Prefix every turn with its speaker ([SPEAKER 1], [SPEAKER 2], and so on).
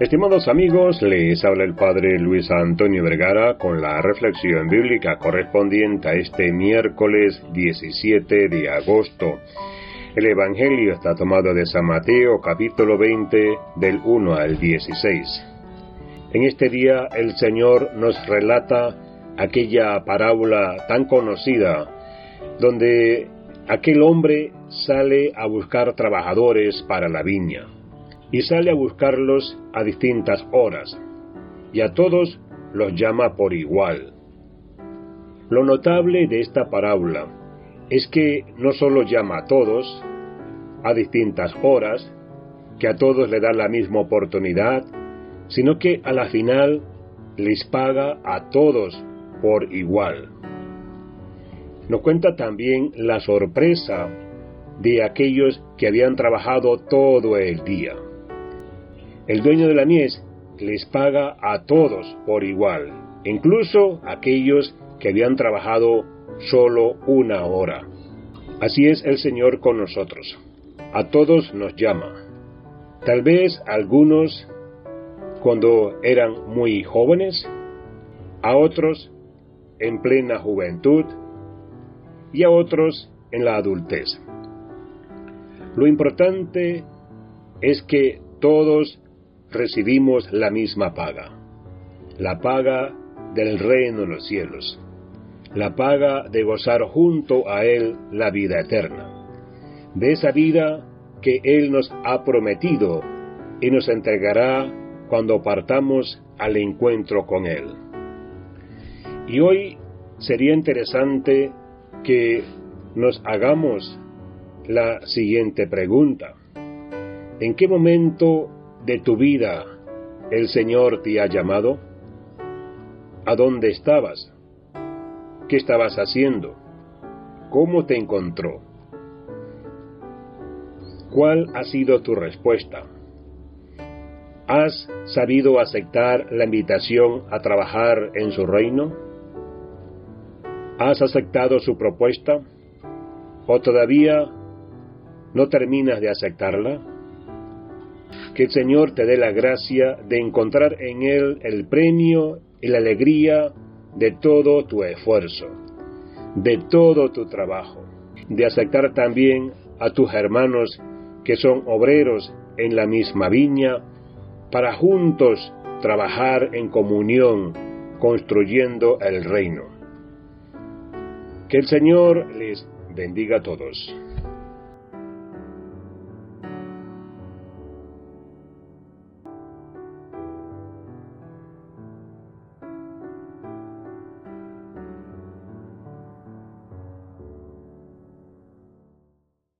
[SPEAKER 1] Estimados amigos, les habla el Padre Luis Antonio Vergara con la reflexión bíblica correspondiente a este miércoles 17 de agosto. El Evangelio está tomado de San Mateo capítulo 20 del 1 al 16. En este día el Señor nos relata aquella parábola tan conocida donde aquel hombre sale a buscar trabajadores para la viña y sale a buscarlos a distintas horas, y a todos los llama por igual. Lo notable de esta parábola es que no solo llama a todos a distintas horas, que a todos le da la misma oportunidad, sino que a la final les paga a todos por igual. Nos cuenta también la sorpresa de aquellos que habían trabajado todo el día. El dueño de la mies les paga a todos por igual, incluso aquellos que habían trabajado solo una hora. Así es el Señor con nosotros. A todos nos llama. Tal vez algunos cuando eran muy jóvenes, a otros en plena juventud y a otros en la adultez. Lo importante es que todos recibimos la misma paga, la paga del reino de los cielos, la paga de gozar junto a Él la vida eterna, de esa vida que Él nos ha prometido y nos entregará cuando partamos al encuentro con Él. Y hoy sería interesante que nos hagamos la siguiente pregunta. ¿En qué momento de tu vida el Señor te ha llamado? ¿A dónde estabas? ¿Qué estabas haciendo? ¿Cómo te encontró? ¿Cuál ha sido tu respuesta? ¿Has sabido aceptar la invitación a trabajar en su reino? ¿Has aceptado su propuesta? ¿O todavía no terminas de aceptarla? Que el Señor te dé la gracia de encontrar en Él el premio y la alegría de todo tu esfuerzo, de todo tu trabajo, de aceptar también a tus hermanos que son obreros en la misma viña, para juntos trabajar en comunión construyendo el reino. Que el Señor les bendiga a todos.